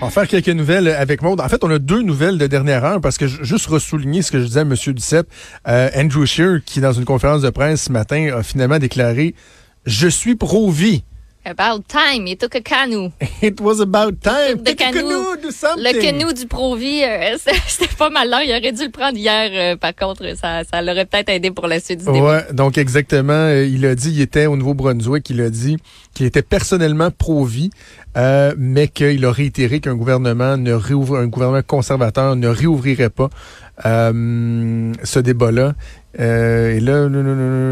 Va faire quelques nouvelles avec Maud. En fait, on a deux nouvelles de dernière heure parce que juste ressouligner ce que je disais à M. Duceppe. Euh, Andrew Scheer, qui dans une conférence de presse ce matin a finalement déclaré « Je suis pro-vie ». About time, it took a canoe. It was about time. The Take a canoe. do something. Le canoe du Provi, euh, c'était pas mal là. Il aurait dû le prendre hier. euh, par contre, ça, ça l'aurait peut-être aidé pour la suite du débat. Ouais, donc exactement. euh, il a dit, il était au Nouveau-Brunswick, il a dit qu'il était personnellement pro-vie, euh, mais qu'il a réitéré qu'un gouvernement ne réouvre, un gouvernement conservateur ne réouvrirait pas ce débat-là. Euh, et là,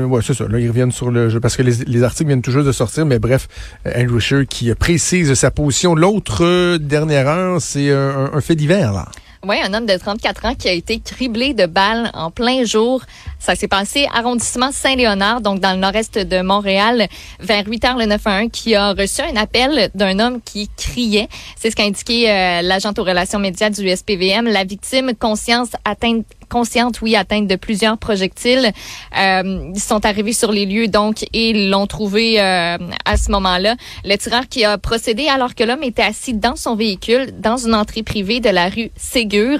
ouais, c'est ça. Là, ils reviennent sur le jeu parce que les, les articles viennent juste de sortir, mais bref, euh, Andrew Scheer qui précise sa position. L'autre euh, dernière heure, c'est un, un fait divers là. Oui, un homme de 34 ans qui a été criblé de balles en plein jour. Ça s'est passé arrondissement Saint-Léonard, donc dans le nord-est de Montréal, vers 8 heures le 911, qui a reçu un appel d'un homme qui criait. C'est ce qu'a indiqué euh, l'agent aux relations médias du SPVM. La victime, conscience atteinte consciente, oui, atteinte de plusieurs projectiles. Euh, ils sont arrivés sur les lieux, donc, et l'ont trouvé euh, à ce moment-là. Le tireur qui a procédé alors que l'homme était assis dans son véhicule, dans une entrée privée de la rue Ségur.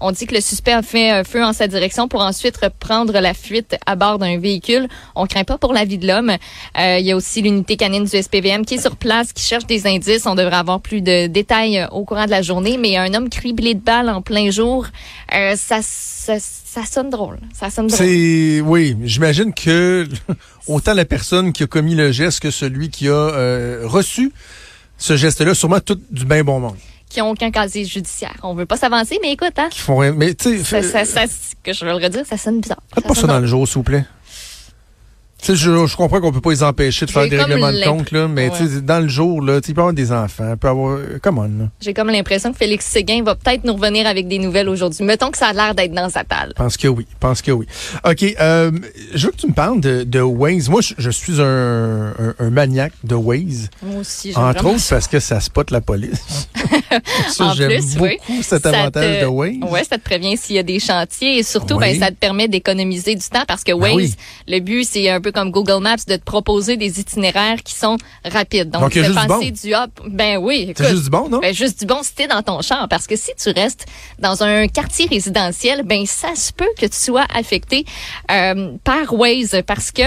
On dit que le suspect a fait euh, feu en sa direction pour ensuite reprendre la fuite à bord d'un véhicule. On craint pas pour la vie de l'homme. Euh, il y a aussi l'unité canine du SPVM qui est sur place, qui cherche des indices. On devrait avoir plus de détails euh, au courant de la journée, mais un homme criblé de balles en plein jour, euh, ça, ça, ça sonne drôle. Ça sonne drôle. C'est oui, j'imagine que autant la personne qui a commis le geste que celui qui a euh, reçu ce geste-là, sûrement tout du bien bon monde. qui ont aucun casier judiciaire. On veut pas s'avancer, mais écoute, hein, Qui font rien. Mais tu sais, ça, ça, que je veux le redire, ça sonne bizarre. faites pas sonne ça dans le jour, s'il vous plaît. Tu sais, je, je comprends qu'on peut pas les empêcher de faire des règlements de compte, là, mais Ouais. tu sais, dans le jour, là, il peut avoir des enfants, peut avoir. Come on. J'ai comme l'impression que Félix Séguin va peut-être nous revenir avec des nouvelles aujourd'hui. Mettons que ça a l'air d'être dans sa table. Je pense que oui. Je pense que oui. OK. Euh, je veux que tu me parles de, de Waze. Moi, je, je suis un, un, un maniaque de Waze. Moi aussi, Entre autres parce que ça spot la police. ça, En j'aime plus, beaucoup oui. cet avantage te- de Waze. Ouais, ça te prévient s'il y a des chantiers et surtout, Oui. ben, ça te permet d'économiser du temps parce que Waze, Ben oui. le but, c'est un peu comme Google Maps de te proposer des itinéraires qui sont rapides. Donc, Donc, il y a tu juste fais du du hop. Ben oui, C'est juste du bon, non? Ben, juste du bon si t'es dans ton champ. Parce que si tu restes dans un quartier résidentiel, ben ça se peut que tu sois affecté euh, par Waze parce que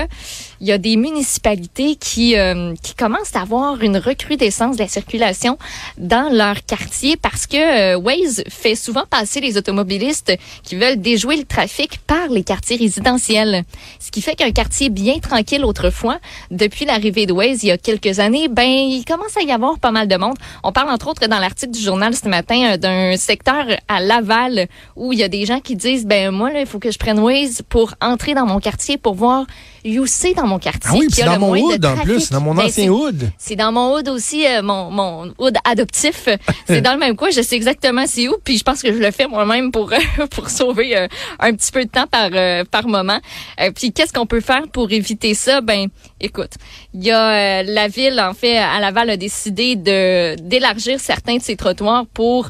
il y a des municipalités qui euh, qui commencent à avoir une recrudescence de la circulation dans leur quartier parce que euh, Waze fait souvent passer les automobilistes qui veulent déjouer le trafic par les quartiers résidentiels. Ce qui fait qu'un quartier bien tranquille autrefois, depuis l'arrivée de Waze il y a quelques années, ben il commence à y avoir pas mal de monde. On parle entre autres dans l'article du journal ce matin euh, d'un secteur à Laval où il y a des gens qui disent ben moi là il faut que je prenne Waze pour entrer dans mon quartier pour voir où c'est dans mon quartier Ah oui, c'est dans mon hood en plus, dans mon Ben, ancien hood. c'est dans mon hood aussi, euh, mon, mon hood adoptif. C'est dans le même coin. Je sais exactement c'est où. Puis je pense que je le fais moi-même pour euh, pour sauver euh, un petit peu de temps par par moment. Puis qu'est-ce qu'on peut faire pour éviter ça? Ben, écoute, il y a la ville en fait à Laval a décidé de d'élargir certains de ses trottoirs pour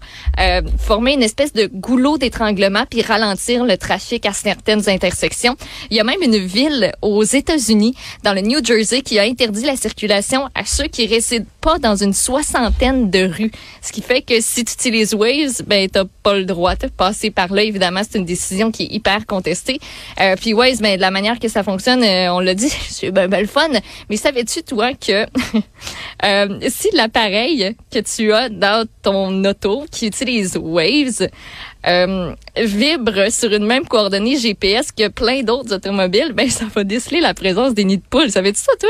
former une espèce de goulot d'étranglement puis ralentir le trafic à certaines intersections. Il y a même une ville aux États-Unis, dans le New Jersey, qui a interdit la circulation à ceux qui résident pas dans une soixantaine de rues. Ce qui fait que si tu utilises Waze, ben t'as pas le droit de passer par là. Évidemment, c'est une décision qui est hyper contestée. Euh, puis Waze, ben de la manière que ça fonctionne, euh, on l'a dit, c'est ben, ben le fun. Mais savais-tu toi que euh, si l'appareil que tu as dans ton auto qui utilise Waze euh, vibre sur une même coordonnée GPS que plein d'autres automobiles, ben ça va déceler la présence des nids de poules. Savais-tu ça, toi?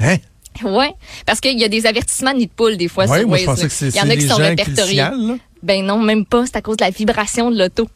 Hein? Ouais, parce qu'il y a des avertissements de nids de poules des fois Ouais, sur moi, Waze. Il y en a qui sont répertoriés. Ben non, même pas. C'est à cause de la vibration de l'auto.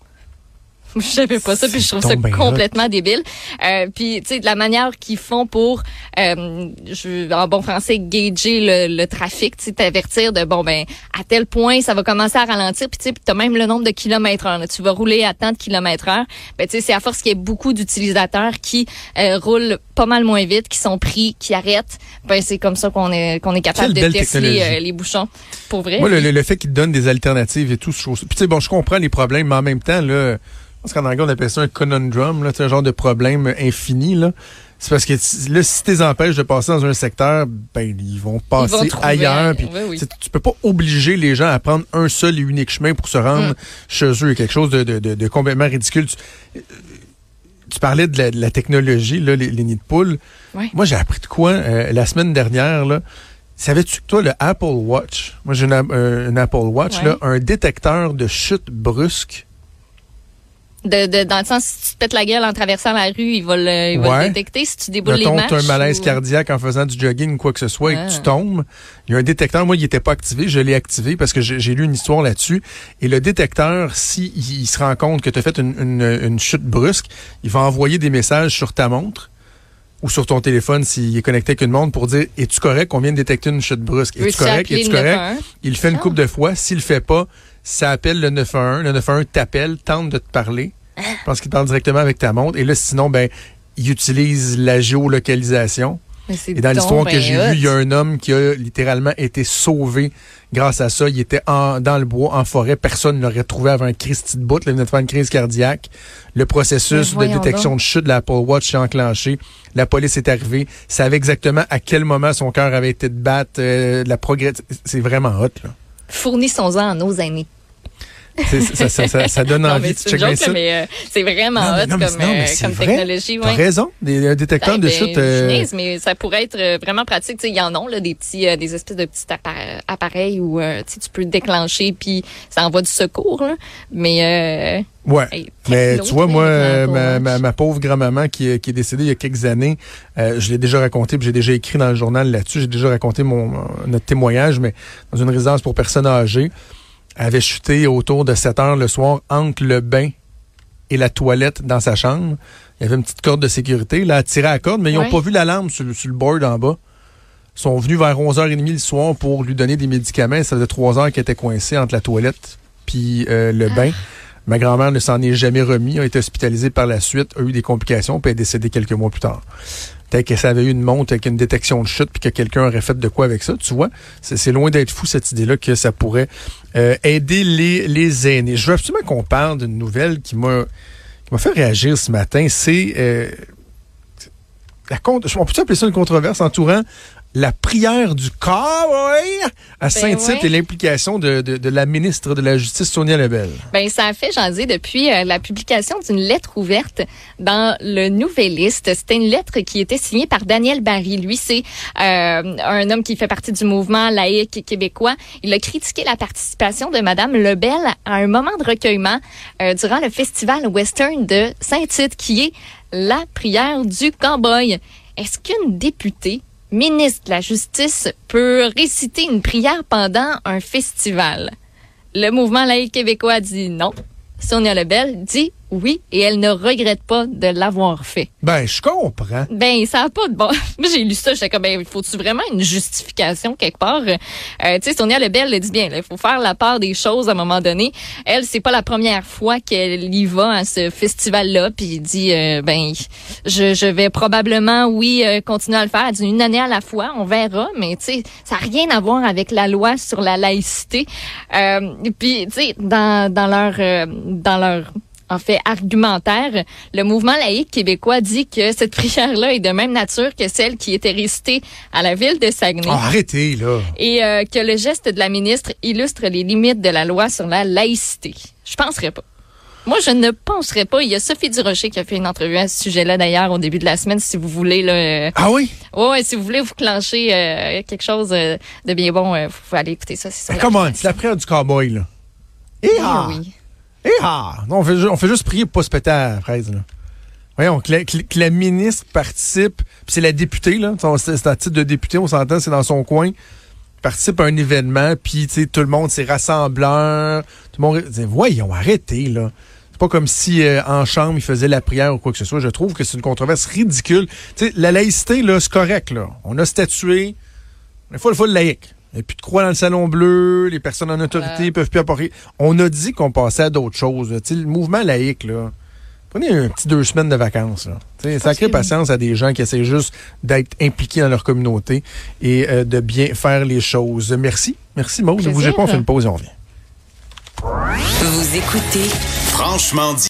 Je savais pas ça, puis je trouve ça complètement débile. Euh, puis, tu sais, de la manière qu'ils font pour, euh, je, en bon français, gager le, le trafic, tu sais, t'avertir de, bon, ben, à tel point, ça va commencer à ralentir, puis tu sais, puis t'as même le nombre de kilomètres heure. là. Tu vas rouler à tant de kilomètres heure. Ben, tu sais, c'est à force qu'il y ait beaucoup d'utilisateurs qui euh, roulent pas mal moins vite, qui sont pris, qui arrêtent. Ben, c'est comme ça qu'on est, qu'on est capable Quelle de technologie. euh, les bouchons. Pour vrai. Moi, le, le- le fait qu'ils donnent des alternatives et tout, je trouve ça- Puis, tu sais, bon, je comprends les problèmes, mais en même temps, là, pense qu'en anglais, on appelle ça un conundrum, là, un genre de problème infini. Là. C'est parce que là, si tu les empêches de passer dans un secteur, ben ils vont passer ailleurs. Puis, Tu peux pas obliger les gens à prendre un seul et unique chemin pour se rendre mm. chez eux. Quelque chose de, de, de, complètement ridicule. Tu, tu parlais de la, technologie, là, les, nids de poules. Moi, j'ai appris de quoi euh, la semaine dernière. Là, Savais-tu que toi, le Apple Watch, moi j'ai un, Apple Watch, là, un détecteur de chute brusque de, dans le sens, si tu te pètes la gueule en traversant la rue, il va le, il va le détecter. Si tu déboules les marches. tu un malaise cardiaque en faisant du jogging ou quoi que ce soit et que tu tombes, il y a un détecteur. Moi, il n'était pas activé. Je l'ai activé parce que j'ai lu une histoire là-dessus. Et le détecteur, si il, se rend compte que tu as fait une, une, une, chute brusque, il va envoyer des messages sur ta montre ou sur ton téléphone s'il est connecté avec une montre pour dire es-tu correct? Qu'on vient de détecter une chute brusque es-tu correct? es-tu correct? il le fait une ah. coupe de fois s'il le fait pas ça appelle le 911 le 911 t'appelle tente de te parler je pense qu'il parle directement avec ta montre et là sinon ben il utilise la géolocalisation et dans l'histoire que j'ai vue, il y a un homme qui a littéralement été sauvé grâce à ça. Il était en, dans le bois, en forêt. Personne ne l'aurait trouvé avant un Christy de bout. Il venait de faire une crise cardiaque. Le processus de détection de chute de l'Apple Watch s'est enclenché. La police est arrivée. Savait exactement à quel moment son cœur avait été de battre. Euh, la progrès. C'est vraiment hot, là. Fournissons-en à nos aînés ça, ça, ça, ça, donne envie de checker ça. euh, c'est vraiment hot comme, euh, comme technologie. T'as raison, des détecteurs de chute. Euh... mais ça pourrait être euh, vraiment pratique. Il y en a là, des petits, euh, des espèces de petits appareils où tu peux déclencher puis ça envoie du secours. Là. Mais Ouais. mais tu vois, moi, ma, ma, ma, pauvre grand-maman qui, qui est décédée il y a quelques années, je l'ai déjà raconté, puis j'ai déjà écrit dans le journal là-dessus, j'ai déjà raconté mon notre témoignage, mais dans une résidence pour personnes âgées avait chuté autour de 7 heures le soir entre le bain et la toilette dans sa chambre. Il y avait une petpetite corde de sécurité. Là, elle tirait à la corde, mais ils n'ont pas vu l'alarme sur, sur, le board en bas. Ils sont venus vers 11h30 le soir pour lui donner des médicaments. Ça faisait 3 heures qu'elle était coincée entre la toilette puis euh, le bain. Ma grand-mère ne s'en est jamais remis, a été hospitalisée par la suite, a eu des complications, puis est décédée quelques mois plus tard. Peut-être que ça avait eu une montre avec une détection de chute, puis que quelqu'un aurait fait de quoi avec ça, tu vois. C'est loin d'être fou, cette idée-là, que ça pourrait euh, aider les, les aînés. Je veux absolument qu'on parle d'une nouvelle qui m'a fait réagir ce matin. C'est... Euh, la, on peut appeler ça une controverse entourant la prière du cowboy à ben Saint-Tite et l'implication de, de, la ministre de la Justice, Sonia Lebel. Ben, ça a fait jaser depuis euh, la publication d'une lettre ouverte dans le Nouvelliste. C'était une lettre qui était signée par Daniel Barry. Lui, c'est euh, un homme qui fait partie du mouvement laïque québécois. Il a critiqué la participation de Madame Lebel à un moment de recueillement euh, durant le festival western de Saint-Tite, qui est la prière du cowboy. Est-ce qu'une députée ministre de la Justice peut réciter une prière pendant un festival. Le mouvement laïque québécois dit non. Sonia Lebel dit oui, et elle ne regrette pas de l'avoir fait. Ben, je comprends. Ben, ça n'a pas de bon. Moi, j'ai lu ça, j'étais comme, ben, faut-tu vraiment une justification quelque part? Euh, tu sais, Sonia Lebel le dit bien, il faut faire la part des choses à un moment donné. Elle, c'est pas la première fois qu'elle y va à ce festival-là, puis dit, euh, ben, je, je vais probablement, oui, euh, continuer à le faire. d'une année à la fois, on verra, mais tu sais, ça n'a rien à voir avec la loi sur la laïcité. Euh, puis, tu sais, dans, dans leur, euh, dans leur en fait argumentaire, le mouvement laïque québécois dit que cette prière-là est de même nature que celle qui était récitée à la ville de Saguenay. Oh, arrêtez, là. Et euh, que le geste de la ministre illustre les limites de la loi sur la laïcité. Je penserais pas. Moi, je ne penserais pas. Il y a Sophie Durocher qui a fait une entrevue à ce sujet-là, d'ailleurs, au début de la semaine, si vous voulez. Là, euh, ah oui? Ouais, si vous voulez vous clencher euh, quelque chose de bien bon, vous pouvez aller écouter ça. C'est comment? C'est la prière du cowboy, là. Et eh ah! oui. On fait, juste prier pour pas se péter à la fraise, là. Voyons, que la, que la ministre participe, puis c'est la députée, là. C'est un titre de député, on s'entend, c'est dans son coin. Participe à un événement, puis tout le monde, c'est rassembleur. Tout le monde. Voyons, arrêtez, là. C'est pas comme si euh, en chambre, il faisait la prière ou quoi que ce soit. Je trouve que c'est une controverse ridicule. la laïcité, là, c'est correct, là. On a statué. Il faut, il faut le laïque. Il n'y a plus de croix dans le salon bleu, les personnes en autorité ne peuvent plus apporter. On a dit qu'on passait à d'autres choses. Le mouvement laïque, là. Prenez un petit deux semaines de vacances. Là. Sacrée patience à des gens qui essaient juste d'être impliqués dans leur communauté et euh, de bien faire les choses. Merci. Merci, Maud. Ne bougez pas, on fait une pause et on revient. Vous écoutez Franchement dit.